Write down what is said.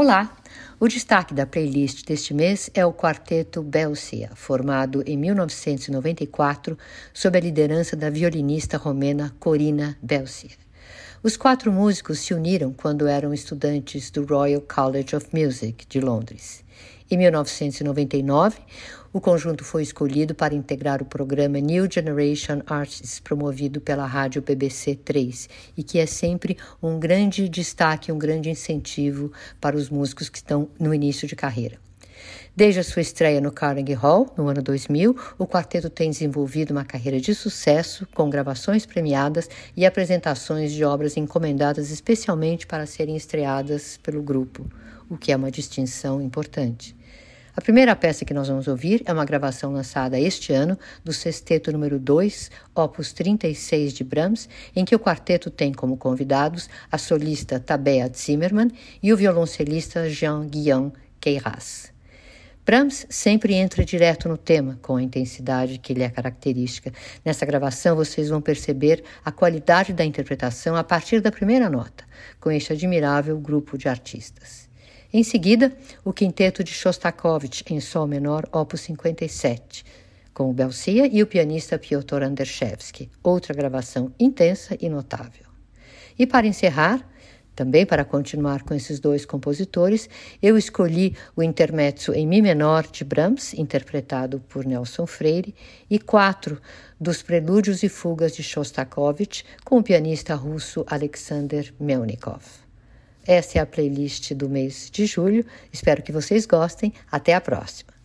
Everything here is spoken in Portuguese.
Olá! O destaque da playlist deste mês é o quarteto Belcia, formado em 1994 sob a liderança da violinista romena Corina Belcia. Os quatro músicos se uniram quando eram estudantes do Royal College of Music de Londres. Em 1999, o conjunto foi escolhido para integrar o programa New Generation Artists, promovido pela rádio BBC 3, e que é sempre um grande destaque, um grande incentivo para os músicos que estão no início de carreira. Desde a sua estreia no Carnegie Hall, no ano 2000, o quarteto tem desenvolvido uma carreira de sucesso, com gravações premiadas e apresentações de obras encomendadas especialmente para serem estreadas pelo grupo, o que é uma distinção importante. A primeira peça que nós vamos ouvir é uma gravação lançada este ano do Sexteto número 2, opus 36 de Brahms, em que o quarteto tem como convidados a solista Tabea Zimmermann e o violoncelista Jean-Guillaume Queiroz. Brahms sempre entra direto no tema, com a intensidade que lhe é característica. Nessa gravação, vocês vão perceber a qualidade da interpretação a partir da primeira nota, com este admirável grupo de artistas. Em seguida, o quinteto de Shostakovich em Sol menor, opus 57, com o Belcia e o pianista Piotr Andershevsky, outra gravação intensa e notável. E para encerrar, também para continuar com esses dois compositores, eu escolhi o intermezzo em Mi menor de Brahms, interpretado por Nelson Freire, e quatro dos prelúdios e fugas de Shostakovich, com o pianista russo Alexander Melnikov. Essa é a playlist do mês de julho. Espero que vocês gostem. Até a próxima.